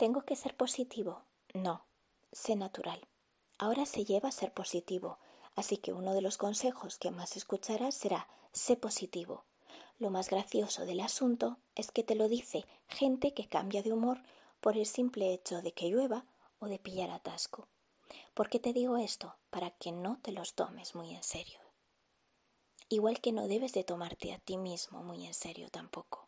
¿Tengo que ser positivo? No, sé natural. Ahora se lleva a ser positivo, así que uno de los consejos que más escucharás será sé positivo. Lo más gracioso del asunto es que te lo dice gente que cambia de humor por el simple hecho de que llueva o de pillar atasco. ¿Por qué te digo esto? Para que no te los tomes muy en serio. Igual que no debes de tomarte a ti mismo muy en serio tampoco.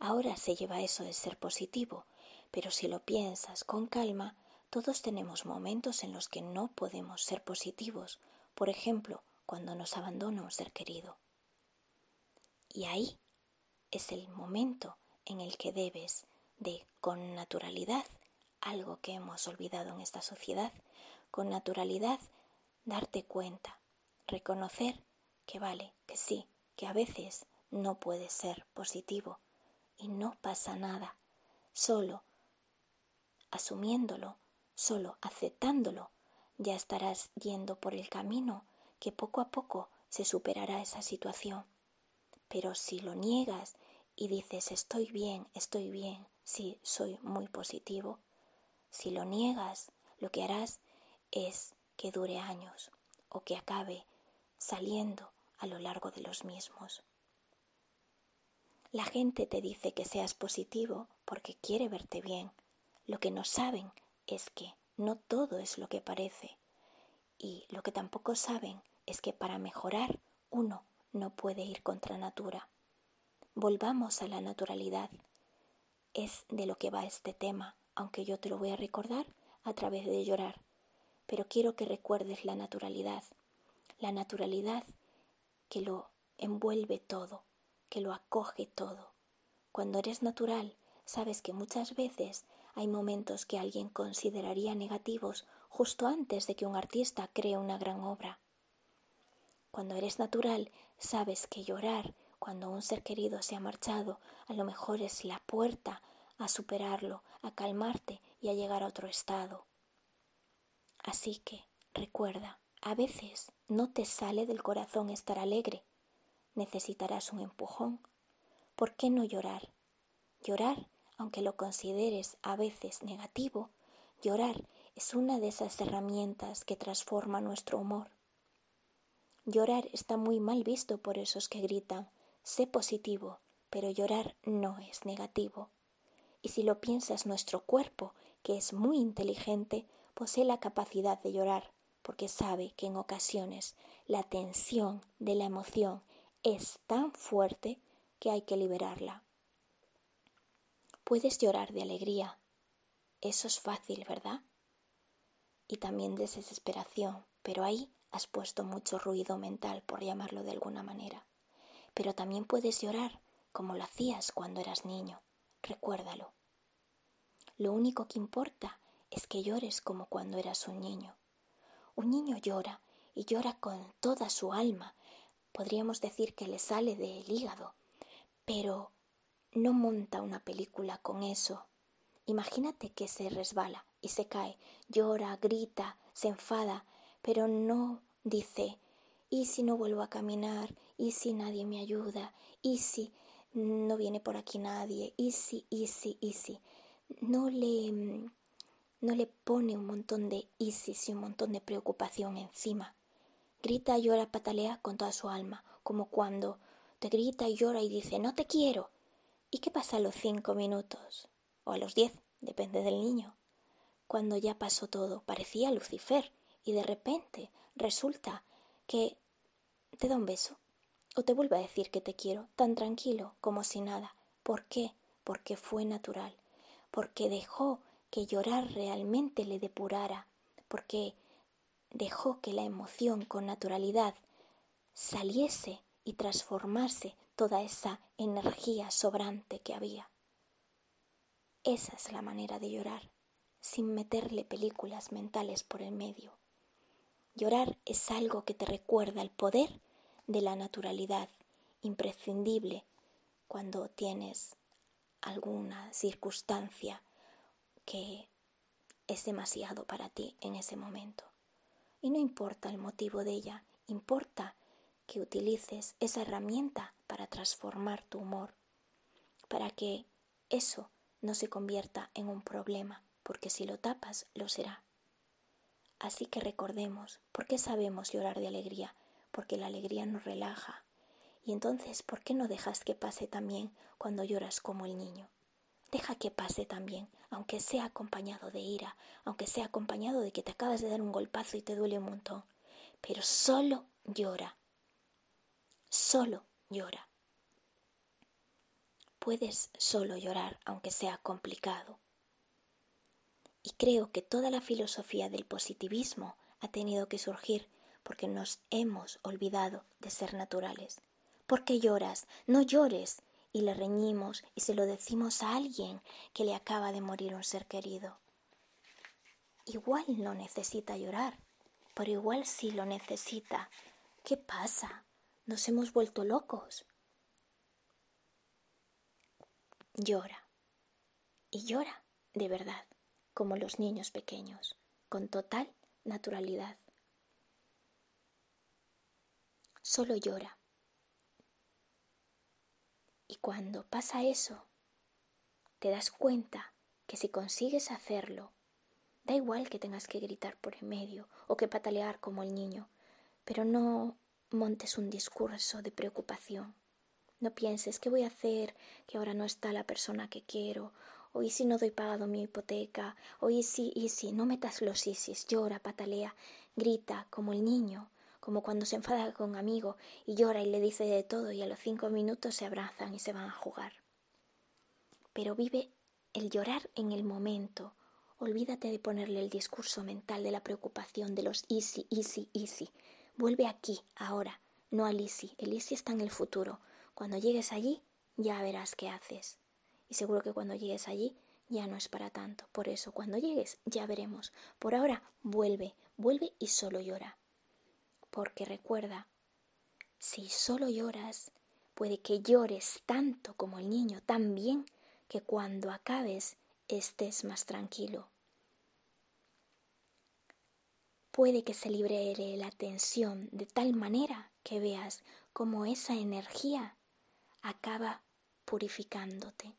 Ahora se lleva eso de ser positivo, pero si lo piensas con calma, todos tenemos momentos en los que no podemos ser positivos, por ejemplo, cuando nos abandona un ser querido. Y ahí es el momento en el que debes de, con naturalidad, algo que hemos olvidado en esta sociedad, con naturalidad darte cuenta, reconocer que vale, que sí, que a veces no puedes ser positivo y no pasa nada, solo asumiéndolo, solo aceptándolo, ya estarás yendo por el camino que poco a poco se superará esa situación. Pero si lo niegas y dices estoy bien, estoy bien, sí, soy muy positivo, si lo niegas, lo que harás es que dure años o que acabe saliendo a lo largo de los mismos. La gente te dice que seas positivo porque quiere verte bien. Lo que no saben es que no todo es lo que parece. Y lo que tampoco saben es que para mejorar uno no puede ir contra natura. Volvamos a la naturalidad. Es de lo que va este tema aunque yo te lo voy a recordar a través de llorar. Pero quiero que recuerdes la naturalidad, la naturalidad que lo envuelve todo, que lo acoge todo. Cuando eres natural, sabes que muchas veces hay momentos que alguien consideraría negativos justo antes de que un artista cree una gran obra. Cuando eres natural, sabes que llorar cuando un ser querido se ha marchado a lo mejor es la puerta a superarlo, a calmarte y a llegar a otro estado. Así que, recuerda, a veces no te sale del corazón estar alegre. Necesitarás un empujón. ¿Por qué no llorar? Llorar, aunque lo consideres a veces negativo, llorar es una de esas herramientas que transforma nuestro humor. Llorar está muy mal visto por esos que gritan, sé positivo, pero llorar no es negativo. Y si lo piensas, nuestro cuerpo, que es muy inteligente, posee la capacidad de llorar, porque sabe que en ocasiones la tensión de la emoción es tan fuerte que hay que liberarla. Puedes llorar de alegría. Eso es fácil, ¿verdad? Y también de desesperación, pero ahí has puesto mucho ruido mental, por llamarlo de alguna manera. Pero también puedes llorar como lo hacías cuando eras niño recuérdalo. Lo único que importa es que llores como cuando eras un niño. Un niño llora y llora con toda su alma. Podríamos decir que le sale del hígado, pero no monta una película con eso. Imagínate que se resbala y se cae, llora, grita, se enfada, pero no dice, ¿y si no vuelvo a caminar? ¿Y si nadie me ayuda? ¿Y si no viene por aquí nadie, easy, easy, easy. No le, mm, no le pone un montón de easy y un montón de preocupación encima. Grita, llora, patalea con toda su alma, como cuando te grita y llora y dice no te quiero. ¿Y qué pasa a los cinco minutos? O a los diez, depende del niño. Cuando ya pasó todo, parecía Lucifer, y de repente resulta que te da un beso o te vuelve a decir que te quiero, tan tranquilo como si nada. ¿Por qué? Porque fue natural, porque dejó que llorar realmente le depurara, porque dejó que la emoción con naturalidad saliese y transformase toda esa energía sobrante que había. Esa es la manera de llorar, sin meterle películas mentales por el medio. Llorar es algo que te recuerda el poder de la naturalidad imprescindible cuando tienes alguna circunstancia que es demasiado para ti en ese momento. Y no importa el motivo de ella, importa que utilices esa herramienta para transformar tu humor, para que eso no se convierta en un problema, porque si lo tapas, lo será. Así que recordemos, ¿por qué sabemos llorar de alegría? Porque la alegría nos relaja. Y entonces, ¿por qué no dejas que pase también cuando lloras como el niño? Deja que pase también, aunque sea acompañado de ira, aunque sea acompañado de que te acabas de dar un golpazo y te duele un montón. Pero solo llora. Solo llora. Puedes solo llorar, aunque sea complicado. Y creo que toda la filosofía del positivismo ha tenido que surgir porque nos hemos olvidado de ser naturales. ¿Por qué lloras? No llores. Y le reñimos y se lo decimos a alguien que le acaba de morir un ser querido. Igual no necesita llorar, pero igual sí lo necesita. ¿Qué pasa? Nos hemos vuelto locos. Llora. Y llora, de verdad como los niños pequeños, con total naturalidad. Solo llora. Y cuando pasa eso, te das cuenta que si consigues hacerlo, da igual que tengas que gritar por en medio o que patalear como el niño, pero no montes un discurso de preocupación. No pienses qué voy a hacer, que ahora no está la persona que quiero, o si no doy pagado mi hipoteca, o y si, y si, no metas los isis, llora, patalea, grita, como el niño, como cuando se enfada con un amigo y llora y le dice de todo y a los cinco minutos se abrazan y se van a jugar. Pero vive el llorar en el momento. Olvídate de ponerle el discurso mental de la preocupación de los easy, easy, easy. Vuelve aquí, ahora, no easy. El easy está en el futuro. Cuando llegues allí, ya verás qué haces y seguro que cuando llegues allí ya no es para tanto. Por eso, cuando llegues ya veremos. Por ahora, vuelve, vuelve y solo llora. Porque recuerda, si solo lloras, puede que llores tanto como el niño, tan bien que cuando acabes estés más tranquilo. Puede que se libere la tensión de tal manera que veas cómo esa energía acaba purificándote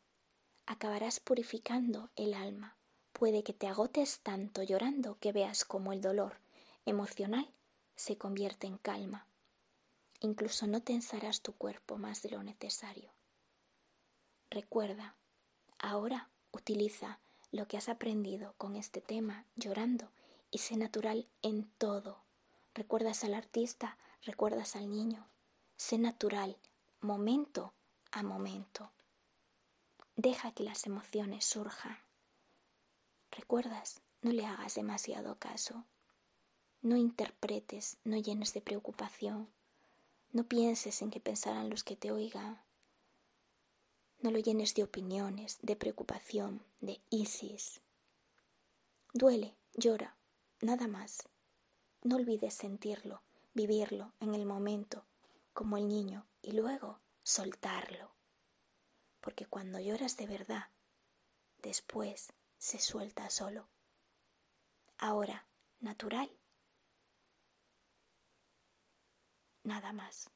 acabarás purificando el alma. Puede que te agotes tanto llorando que veas como el dolor emocional se convierte en calma. Incluso no tensarás tu cuerpo más de lo necesario. Recuerda, ahora utiliza lo que has aprendido con este tema llorando y sé natural en todo. Recuerdas al artista, recuerdas al niño. Sé natural, momento a momento. Deja que las emociones surjan. ¿Recuerdas? No le hagas demasiado caso. No interpretes, no llenes de preocupación. No pienses en que pensarán los que te oigan. No lo llenes de opiniones, de preocupación, de ISIS. Duele, llora, nada más. No olvides sentirlo, vivirlo en el momento, como el niño, y luego soltarlo porque cuando lloras de verdad, después se suelta solo. Ahora, natural. Nada más.